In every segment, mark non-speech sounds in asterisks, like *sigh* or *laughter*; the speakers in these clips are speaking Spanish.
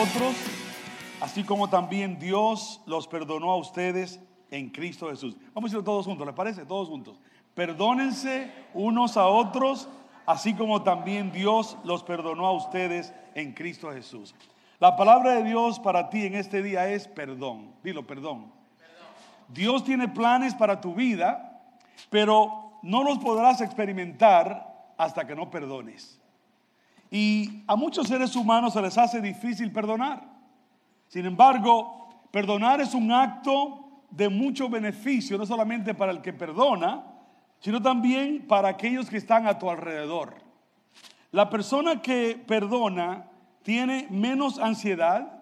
otros, así como también Dios los perdonó a ustedes en Cristo Jesús. Vamos a decirlo todos juntos, ¿les parece? Todos juntos. Perdónense unos a otros, así como también Dios los perdonó a ustedes en Cristo Jesús. La palabra de Dios para ti en este día es perdón. Dilo, perdón. Dios tiene planes para tu vida, pero no los podrás experimentar hasta que no perdones. Y a muchos seres humanos se les hace difícil perdonar. Sin embargo, perdonar es un acto de mucho beneficio, no solamente para el que perdona, sino también para aquellos que están a tu alrededor. La persona que perdona tiene menos ansiedad,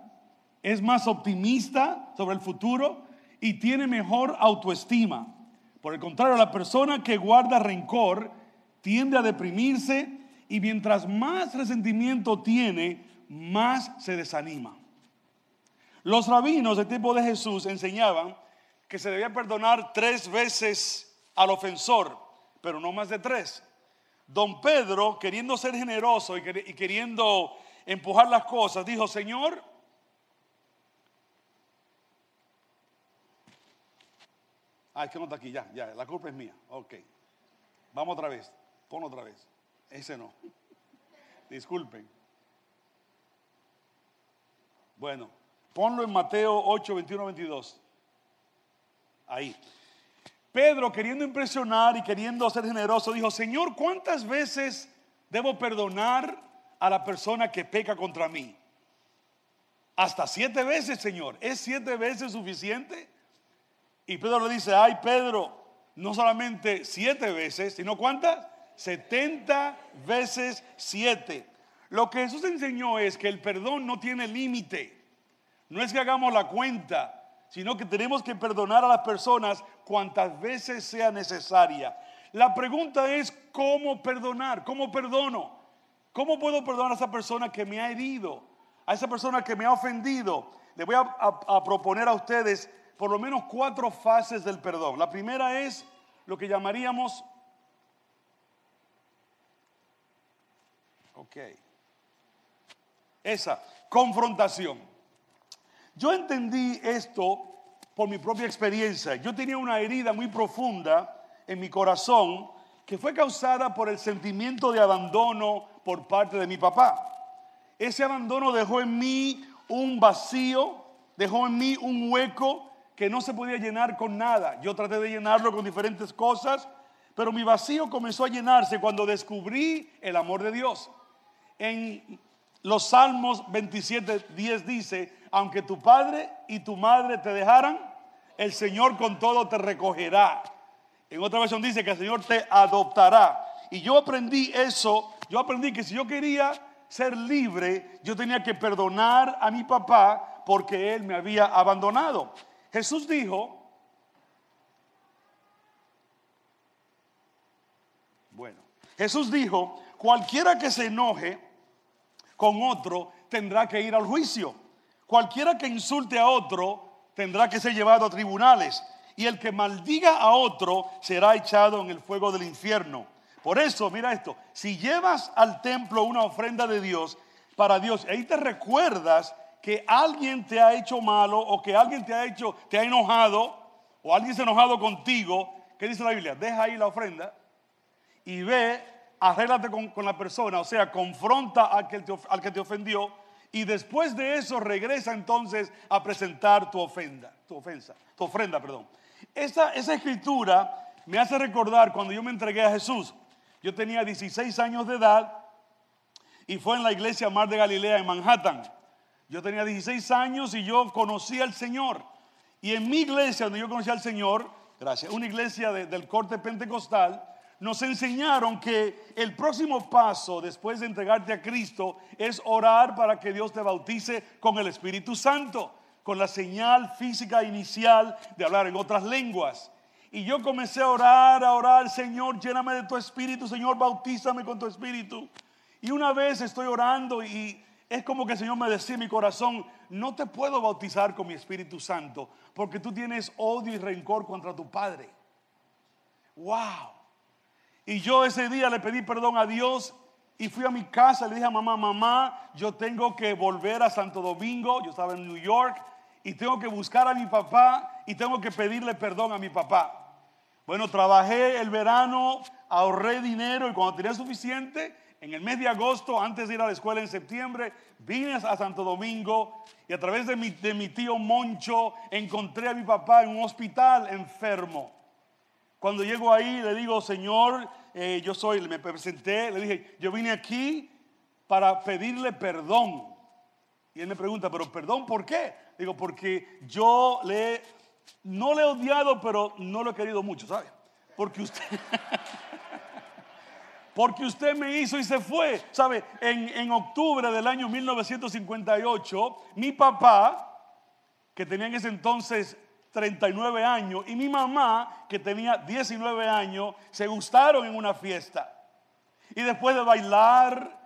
es más optimista sobre el futuro y tiene mejor autoestima. Por el contrario, la persona que guarda rencor tiende a deprimirse y mientras más resentimiento tiene, más se desanima. Los rabinos del tiempo de Jesús enseñaban que se debía perdonar tres veces al ofensor, pero no más de tres. Don Pedro, queriendo ser generoso y queriendo empujar las cosas, dijo, Señor, Ah, es que no está aquí, ya, ya, la culpa es mía. Ok. Vamos otra vez. Pon otra vez. Ese no. Disculpen. Bueno, ponlo en Mateo 8, 21, 22. Ahí. Pedro, queriendo impresionar y queriendo ser generoso, dijo, Señor, ¿cuántas veces debo perdonar a la persona que peca contra mí? Hasta siete veces, Señor. ¿Es siete veces suficiente? Y Pedro le dice, ay Pedro, no solamente siete veces, sino cuántas? Setenta veces siete. Lo que Jesús enseñó es que el perdón no tiene límite. No es que hagamos la cuenta, sino que tenemos que perdonar a las personas cuantas veces sea necesaria. La pregunta es, ¿cómo perdonar? ¿Cómo perdono? ¿Cómo puedo perdonar a esa persona que me ha herido? A esa persona que me ha ofendido. Le voy a, a proponer a ustedes por lo menos cuatro fases del perdón. La primera es lo que llamaríamos, ok, esa, confrontación. Yo entendí esto por mi propia experiencia. Yo tenía una herida muy profunda en mi corazón que fue causada por el sentimiento de abandono por parte de mi papá. Ese abandono dejó en mí un vacío, dejó en mí un hueco que no se podía llenar con nada. Yo traté de llenarlo con diferentes cosas, pero mi vacío comenzó a llenarse cuando descubrí el amor de Dios. En los Salmos 27, 10 dice, aunque tu padre y tu madre te dejaran, el Señor con todo te recogerá. En otra versión dice que el Señor te adoptará. Y yo aprendí eso, yo aprendí que si yo quería ser libre, yo tenía que perdonar a mi papá porque él me había abandonado. Jesús dijo, bueno, Jesús dijo, cualquiera que se enoje con otro tendrá que ir al juicio. Cualquiera que insulte a otro tendrá que ser llevado a tribunales. Y el que maldiga a otro será echado en el fuego del infierno. Por eso, mira esto, si llevas al templo una ofrenda de Dios, para Dios, ahí te recuerdas que alguien te ha hecho malo o que alguien te ha hecho, te ha enojado o alguien se ha enojado contigo, ¿qué dice la Biblia? Deja ahí la ofrenda y ve, arréglate con, con la persona, o sea, confronta al que, te, al que te ofendió y después de eso regresa entonces a presentar tu ofenda, tu ofensa, tu ofrenda, perdón. Esa, esa escritura me hace recordar cuando yo me entregué a Jesús. Yo tenía 16 años de edad y fue en la iglesia Mar de Galilea en Manhattan. Yo tenía 16 años y yo conocí al Señor. Y en mi iglesia, donde yo conocí al Señor, gracias, una iglesia del corte pentecostal, nos enseñaron que el próximo paso después de entregarte a Cristo es orar para que Dios te bautice con el Espíritu Santo, con la señal física inicial de hablar en otras lenguas. Y yo comencé a orar, a orar, Señor, lléname de tu Espíritu, Señor, bautízame con tu Espíritu. Y una vez estoy orando y es como que el Señor me decía en mi corazón, no te puedo bautizar con mi Espíritu Santo porque tú tienes odio y rencor contra tu Padre. ¡Wow! Y yo ese día le pedí perdón a Dios Y fui a mi casa, le dije a mamá, mamá, yo tengo que volver a Santo Domingo, yo estaba en New York, y tengo que buscar a mi papá y tengo que pedirle perdón a mi papá. Bueno, trabajé el verano, ahorré dinero y cuando tenía suficiente, en el mes de agosto, antes de ir a la escuela en septiembre, vine a Santo Domingo y a través de mi, de mi tío Moncho encontré a mi papá en un hospital enfermo. Cuando llego ahí le digo, Señor, eh, yo soy, me presenté, le dije, yo vine aquí para pedirle perdón. Y él me pregunta, pero perdón, ¿por qué? Digo, porque yo le, no le he odiado, pero no lo he querido mucho, ¿sabe? Porque usted, *laughs* porque usted me hizo y se fue. ¿Sabe? En, en octubre del año 1958, mi papá, que tenía en ese entonces 39 años, y mi mamá, que tenía 19 años, se gustaron en una fiesta. Y después de bailar,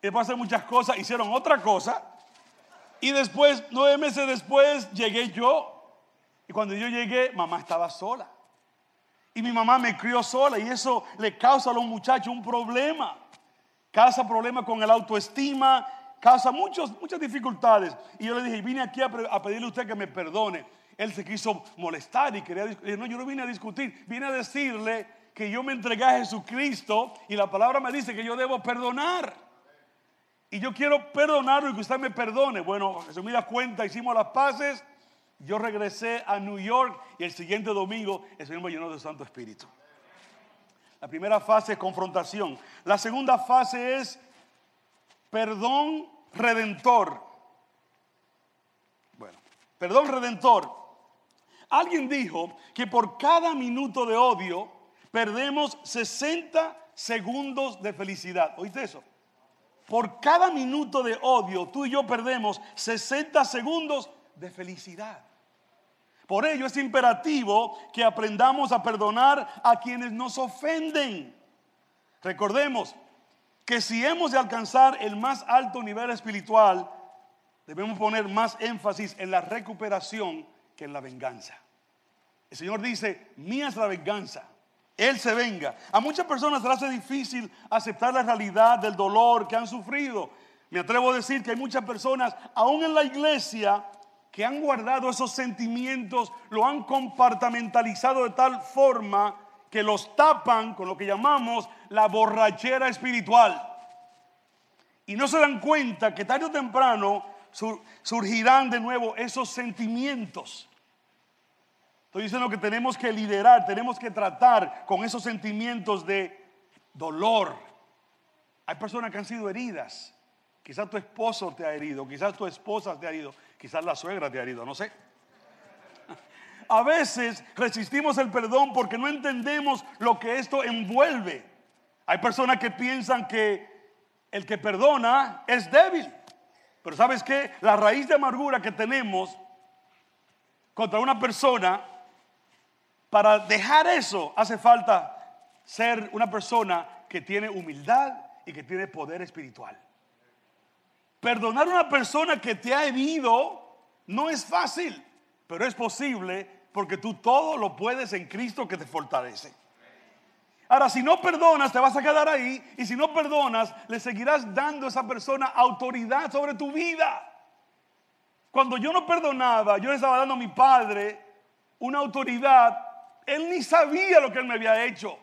después de hacer muchas cosas, hicieron otra cosa. Y después, nueve meses después, llegué yo. Y cuando yo llegué, mamá estaba sola. Y mi mamá me crió sola y eso le causa a los muchachos un problema. Causa problemas con el autoestima, causa muchos, muchas dificultades. Y yo le dije, vine aquí a, a pedirle a usted que me perdone. Él se quiso molestar y quería discutir. No, yo no vine a discutir, vine a decirle que yo me entregué a Jesucristo y la palabra me dice que yo debo perdonar. Y yo quiero perdonarlo y que usted me perdone. Bueno, se me da cuenta, hicimos las paces. Yo regresé a New York y el siguiente domingo el Señor me llenó de Santo Espíritu. La primera fase es confrontación. La segunda fase es perdón redentor. Bueno, perdón redentor. Alguien dijo que por cada minuto de odio perdemos 60 segundos de felicidad. ¿Oíste eso? Por cada minuto de odio, tú y yo perdemos 60 segundos de felicidad. Por ello es imperativo que aprendamos a perdonar a quienes nos ofenden. Recordemos que si hemos de alcanzar el más alto nivel espiritual, debemos poner más énfasis en la recuperación que en la venganza. El Señor dice, mía es la venganza. Él se venga. A muchas personas se les hace difícil aceptar la realidad del dolor que han sufrido. Me atrevo a decir que hay muchas personas, aún en la iglesia, que han guardado esos sentimientos, lo han compartamentalizado de tal forma que los tapan con lo que llamamos la borrachera espiritual. Y no se dan cuenta que tarde o temprano surgirán de nuevo esos sentimientos. Estoy diciendo que tenemos que liderar, tenemos que tratar con esos sentimientos de dolor. Hay personas que han sido heridas. Quizás tu esposo te ha herido, quizás tu esposa te ha herido, quizás la suegra te ha herido, no sé. A veces resistimos el perdón porque no entendemos lo que esto envuelve. Hay personas que piensan que el que perdona es débil. Pero sabes que la raíz de amargura que tenemos contra una persona para dejar eso hace falta ser una persona que tiene humildad y que tiene poder espiritual. Perdonar a una persona que te ha herido no es fácil, pero es posible porque tú todo lo puedes en Cristo que te fortalece. Ahora, si no perdonas, te vas a quedar ahí. Y si no perdonas, le seguirás dando a esa persona autoridad sobre tu vida. Cuando yo no perdonaba, yo le estaba dando a mi padre una autoridad él ni sabía lo que él me había hecho.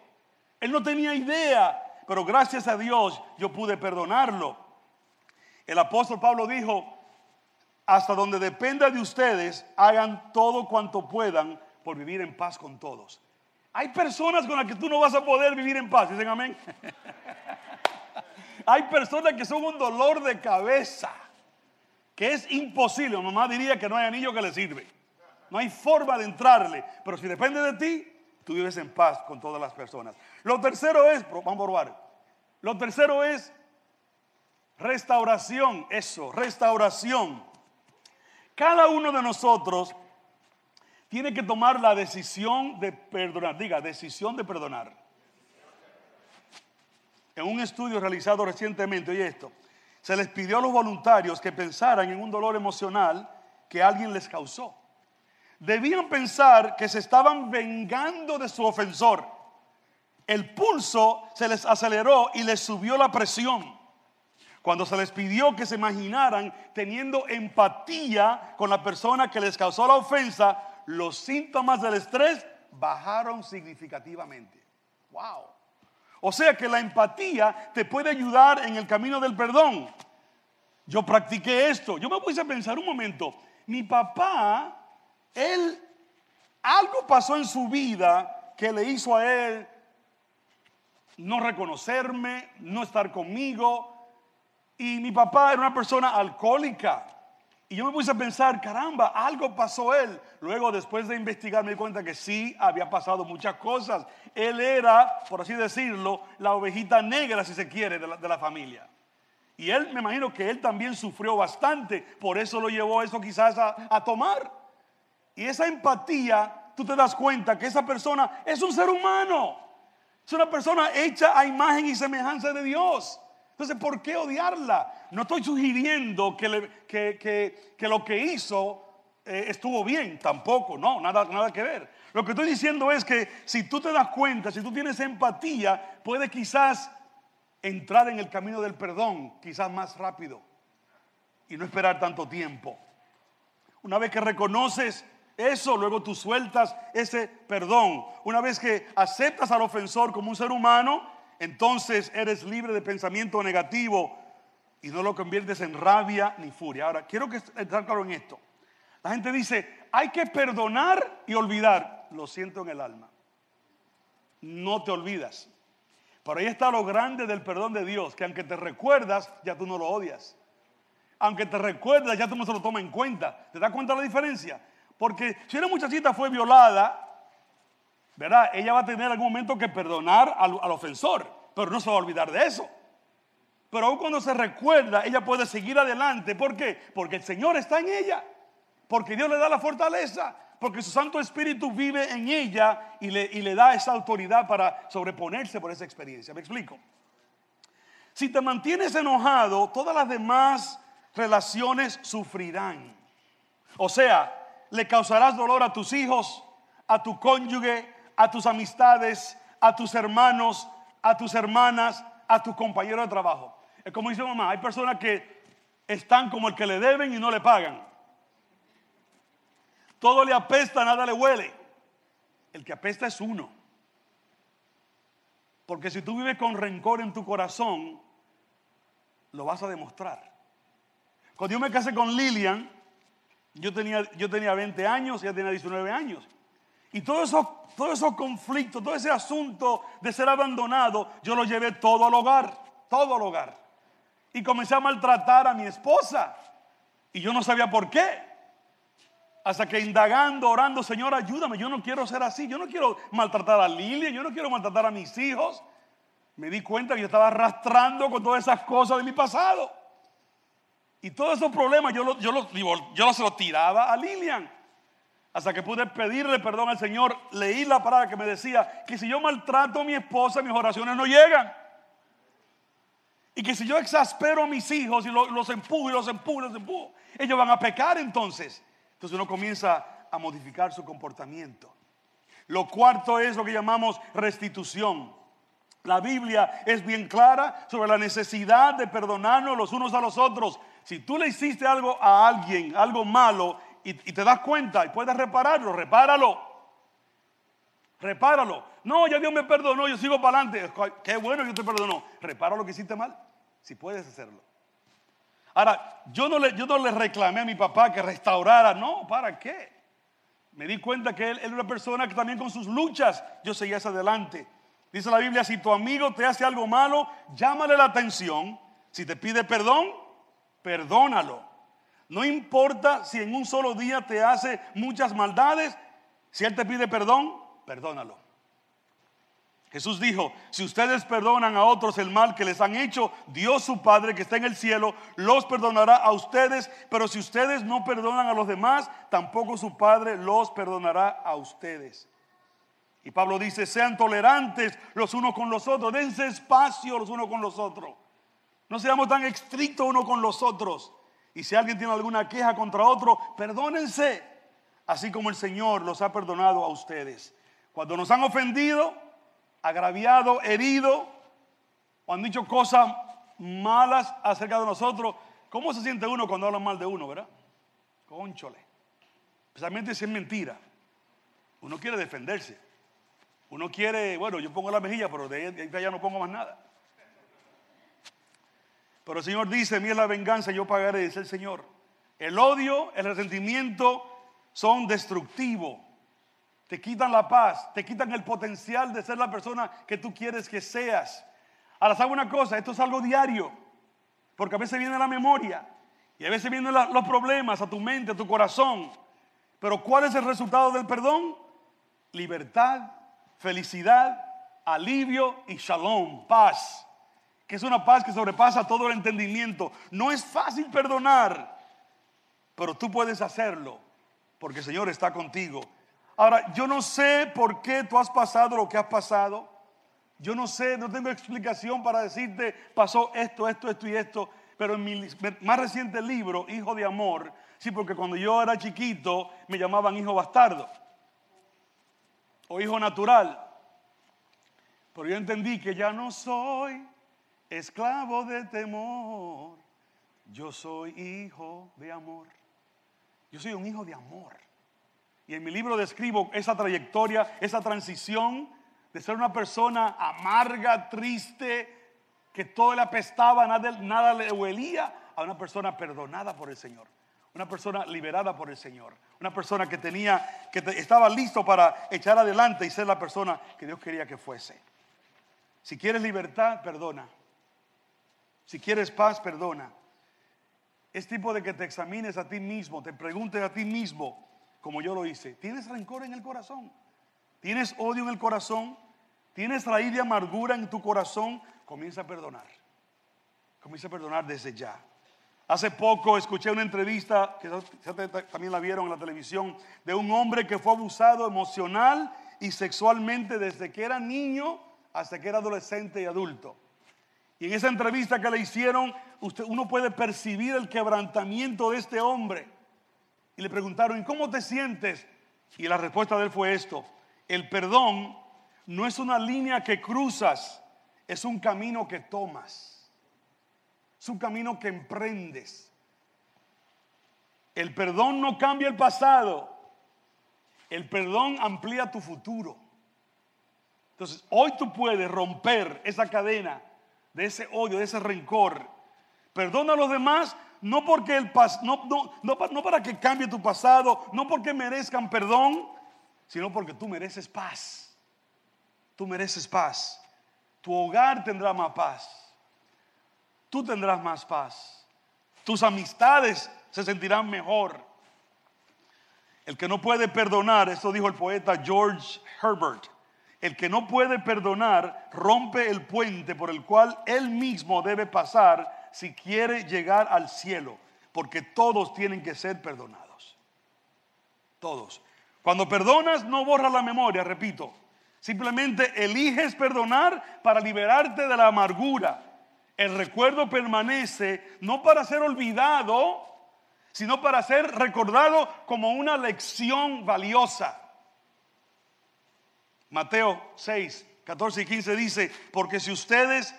Él no tenía idea. Pero gracias a Dios yo pude perdonarlo. El apóstol Pablo dijo, hasta donde dependa de ustedes, hagan todo cuanto puedan por vivir en paz con todos. Hay personas con las que tú no vas a poder vivir en paz, dicen amén. *laughs* Hay personas que son un dolor de cabeza, que es imposible. mamá diría que no hay anillo que le sirve. No hay forma de entrarle. Pero si depende de ti, tú vives en paz con todas las personas. Lo tercero es, vamos a probar. Lo tercero es restauración. Eso, restauración. Cada uno de nosotros tiene que tomar la decisión de perdonar. Diga, decisión de perdonar. En un estudio realizado recientemente, oye esto, se les pidió a los voluntarios que pensaran en un dolor emocional que alguien les causó debían pensar que se estaban vengando de su ofensor. el pulso se les aceleró y les subió la presión. Cuando se les pidió que se imaginaran teniendo empatía con la persona que les causó la ofensa, los síntomas del estrés bajaron significativamente. Wow. O sea que la empatía te puede ayudar en el camino del perdón. Yo practiqué esto. Yo me puse a pensar un momento. Mi papá, él, algo pasó en su vida que le hizo a él no reconocerme, no estar conmigo. Y mi papá era una persona alcohólica. Y yo me puse a pensar, caramba, algo pasó él. Luego, después de investigar, me di cuenta que sí, había pasado muchas cosas. Él era, por así decirlo, la ovejita negra, si se quiere, de la, familia. Y él, me imagino que él también sufrió bastante. Por eso lo llevó eso quizás a, a tomar. Y esa empatía, tú te das cuenta que esa persona es un ser humano. Es una persona hecha a imagen y semejanza de Dios. Entonces, ¿por qué odiarla? No estoy sugiriendo que, lo que hizo eh, estuvo bien, tampoco, no, nada, nada que ver. Lo que estoy diciendo es que si tú te das cuenta, si tú tienes empatía, puede quizás entrar en el camino del perdón, quizás más rápido, y no esperar tanto tiempo. Una vez que reconoces eso, luego tú sueltas ese perdón. Una vez que aceptas al ofensor como un ser humano, entonces eres libre de pensamiento negativo y no lo conviertes en rabia ni furia. Ahora, quiero que estar claro en esto. La gente dice, hay que perdonar y olvidar. Lo siento en el alma. No te olvidas. Pero ahí está lo grande del perdón de Dios, que aunque te recuerdas, ya tú no lo odias. Aunque te recuerdas, ya tú no se lo tomas en cuenta. ¿Te das cuenta la diferencia? Porque si una muchachita fue violada, ¿verdad? Ella va a tener algún momento que perdonar al, ofensor, pero no se va a olvidar de eso. Pero aún cuando se recuerda, ella puede seguir adelante. ¿Por qué? Porque el Señor está en ella. Porque Dios le da la fortaleza. Porque su Santo Espíritu vive en ella y le, y le da esa autoridad para sobreponerse por esa experiencia. ¿Me explico? Si te mantienes enojado, todas las demás relaciones sufrirán. O sea, le causarás dolor a tus hijos, a tu cónyuge, a tus amistades, a tus hermanos, a tus hermanas, a tus compañeros de trabajo. Es como dice mamá, hay personas que están como el que le deben y no le pagan. Todo le apesta, nada le huele. El que apesta es uno. Porque si tú vives con rencor en tu corazón, lo vas a demostrar. Cuando yo me casé con Lilian, yo tenía, yo tenía 20 años, ella tenía 19 años. Y todo eso, todo esos conflictos, todo ese asunto de ser abandonado, yo lo llevé todo al hogar, todo al hogar. Y comencé a maltratar a mi esposa. Y yo no sabía por qué. Hasta que indagando, orando, Señor, ayúdame, yo no quiero ser así, yo no quiero maltratar a Lilia, yo no quiero maltratar a mis hijos. Me di cuenta que yo estaba arrastrando con todas esas cosas de mi pasado. Y todos esos problemas yo, yo, yo, yo los tiraba a Lilian. Hasta que pude pedirle perdón al Señor, leí la palabra que me decía que si yo maltrato a mi esposa, mis oraciones no llegan. Y que si yo exaspero a mis hijos y los, empujo y los empujo y los empujo, ellos van a pecar entonces. Entonces uno comienza a modificar su comportamiento. Lo cuarto es lo que llamamos restitución. La Biblia es bien clara sobre la necesidad de perdonarnos los unos a los otros. Si tú le hiciste algo a alguien, algo malo, y, te das cuenta y puedes repararlo, repáralo. Repáralo. No, ya Dios me perdonó, yo sigo para adelante. Qué bueno que te perdonó. Repara lo que hiciste mal, si puedes hacerlo. Ahora, yo no, le, yo no le reclamé a mi papá que restaurara, no, ¿para qué? Me di cuenta que él, él era una persona que también con sus luchas yo seguía hacia adelante. Dice la Biblia, si tu amigo te hace algo malo, llámale la atención. Si te pide perdón, perdónalo. No importa si en un solo día te hace muchas maldades, si Él te pide perdón, perdónalo. Jesús dijo, si ustedes perdonan a otros el mal que les han hecho, Dios su Padre que está en el cielo los perdonará a ustedes, pero si ustedes no perdonan a los demás, tampoco su Padre los perdonará a ustedes. Y Pablo dice, sean tolerantes los unos con los otros, dense espacio los unos con los otros. No seamos tan estrictos unos con los otros. Y si alguien tiene alguna queja contra otro, perdónense, así como el Señor los ha perdonado a ustedes. Cuando nos han ofendido, agraviado, herido, o han dicho cosas malas acerca de nosotros, ¿cómo se siente uno cuando hablan mal de uno, verdad? Conchole. Especialmente si es mentira. Uno quiere defenderse. Uno quiere, bueno, yo pongo la mejilla, pero de ahí allá no pongo más nada. Pero el Señor dice, mira la venganza, yo pagaré, dice el Señor. El odio, el resentimiento son destructivos. Te quitan la paz, te quitan el potencial de ser la persona que tú quieres que seas. Ahora, ¿sabe una cosa? Esto es algo diario. Porque a veces viene la memoria y a veces vienen los problemas a tu mente, a tu corazón. Pero ¿cuál es el resultado del perdón? Libertad, felicidad, alivio y shalom, paz. Que es una paz que sobrepasa todo el entendimiento. No es fácil perdonar, pero tú puedes hacerlo porque el Señor está contigo Ahora, yo no sé por qué tú has pasado lo que has pasado. Yo no sé, no tengo explicación para decirte, pasó esto, esto, esto y esto. Pero en mi más reciente libro, Hijo de Amor, sí, porque cuando yo era chiquito me llamaban hijo bastardo o hijo natural. Pero yo entendí que ya no soy esclavo de temor, yo soy hijo de amor. Yo soy un hijo de amor. Y en mi libro describo esa trayectoria, esa transición de ser una persona amarga, triste, que todo le apestaba, nada, le huelía, a una persona perdonada por el Señor. Una persona liberada por el Señor. Una persona que tenía, que estaba listo para echar adelante y ser la persona que Dios quería que fuese. Si quieres libertad, perdona. Si quieres paz, perdona. Es tipo de que te examines a ti mismo, te preguntes a ti mismo, como yo lo hice. ¿Tienes rencor en el corazón? ¿Tienes odio en el corazón? ¿Tienes raíz de amargura en tu corazón? Comienza a perdonar. Comienza a perdonar desde ya. Hace poco escuché una entrevista, que también la vieron en la televisión, de un hombre que fue abusado emocional y sexualmente desde que era niño hasta que era adolescente y adulto. Y en esa entrevista que le hicieron, usted, uno puede percibir el quebrantamiento de este hombre y le preguntaron, ¿y cómo te sientes? Y la respuesta de él fue esto, el perdón no es una línea que cruzas, es un camino que tomas, es un camino que emprendes. El perdón no cambia el pasado, el perdón amplía tu futuro. Entonces, hoy tú puedes romper esa cadena de ese odio, de ese rencor. Perdona a los demás no porque el no, no, no, para que cambie tu pasado, no porque merezcan perdón, sino porque tú mereces paz. Tú mereces paz. Tu hogar tendrá más paz. Tú tendrás más paz. Tus amistades se sentirán mejor. El que no puede perdonar, esto dijo el poeta George Herbert, el que no puede perdonar rompe el puente por el cual él mismo debe pasar si quiere llegar al cielo, porque todos tienen que ser perdonados. Todos. Cuando perdonas no borras la memoria, repito. Simplemente eliges perdonar para liberarte de la amargura. El recuerdo permanece no para ser olvidado, sino para ser recordado como una lección valiosa. Mateo 6, 14 y 15 dice, porque si ustedes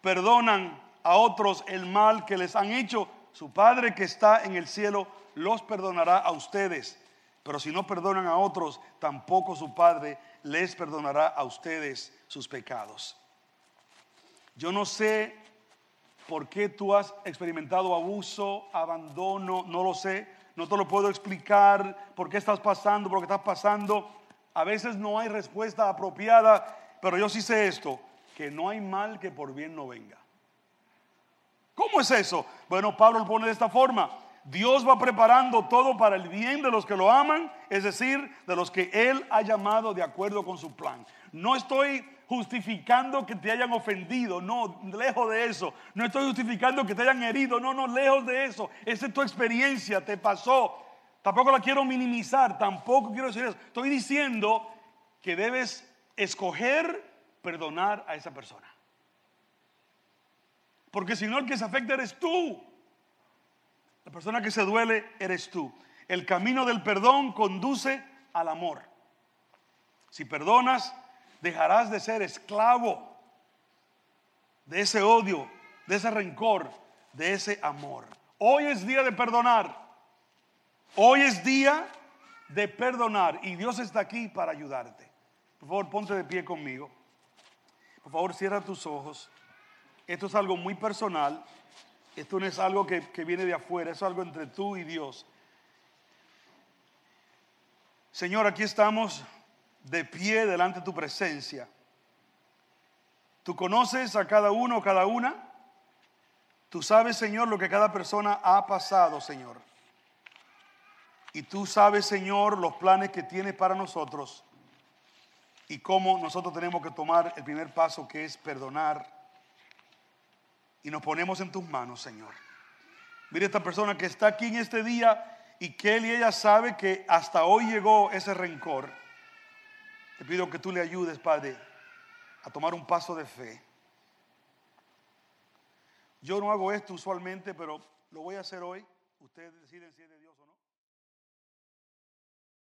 perdonan a otros el mal que les han hecho, su Padre que está en el cielo los perdonará a ustedes. Pero si no perdonan a otros, tampoco su Padre les perdonará a ustedes sus pecados. Yo no sé por qué tú has experimentado abuso, abandono, no lo sé. No te lo puedo explicar por qué estás pasando, por qué estás pasando. A veces no hay respuesta apropiada, pero yo sí sé esto, que no hay mal que por bien no venga. ¿Cómo es eso? Bueno, Pablo lo pone de esta forma. Dios va preparando todo para el bien de los que lo aman, es decir, de los que Él ha llamado de acuerdo con su plan. No estoy justificando que te hayan ofendido, no, lejos de eso. No estoy justificando que te hayan herido, no, no, lejos de eso. Esa es tu experiencia, te pasó. Tampoco la quiero minimizar, tampoco quiero decir eso. Estoy diciendo que debes escoger perdonar a esa persona. Porque si no, el que se afecta eres tú. La persona que se duele eres tú. El camino del perdón conduce al amor. Si perdonas, dejarás de ser esclavo de ese odio, de ese rencor, de ese amor. Hoy es día de perdonar. Hoy es día de perdonar y Dios está aquí para ayudarte. Por favor, ponte de pie conmigo. Por favor, cierra tus ojos. Esto es algo muy personal. Esto no es algo que, que viene de afuera, es algo entre tú y Dios. Señor, aquí estamos de pie delante de tu presencia. Tú conoces a cada uno, cada una. Tú sabes, Señor, lo que cada persona ha pasado, Señor. Y tú sabes, Señor, los planes que tienes para nosotros y cómo nosotros tenemos que tomar el primer paso que es perdonar. Y nos ponemos en tus manos, Señor. Mire esta persona que está aquí en este día y que él y ella sabe que hasta hoy llegó ese rencor, te pido que tú le ayudes, Padre, a tomar un paso de fe. Yo no hago esto usualmente, pero lo voy a hacer hoy. Ustedes deciden si es de Dios o no.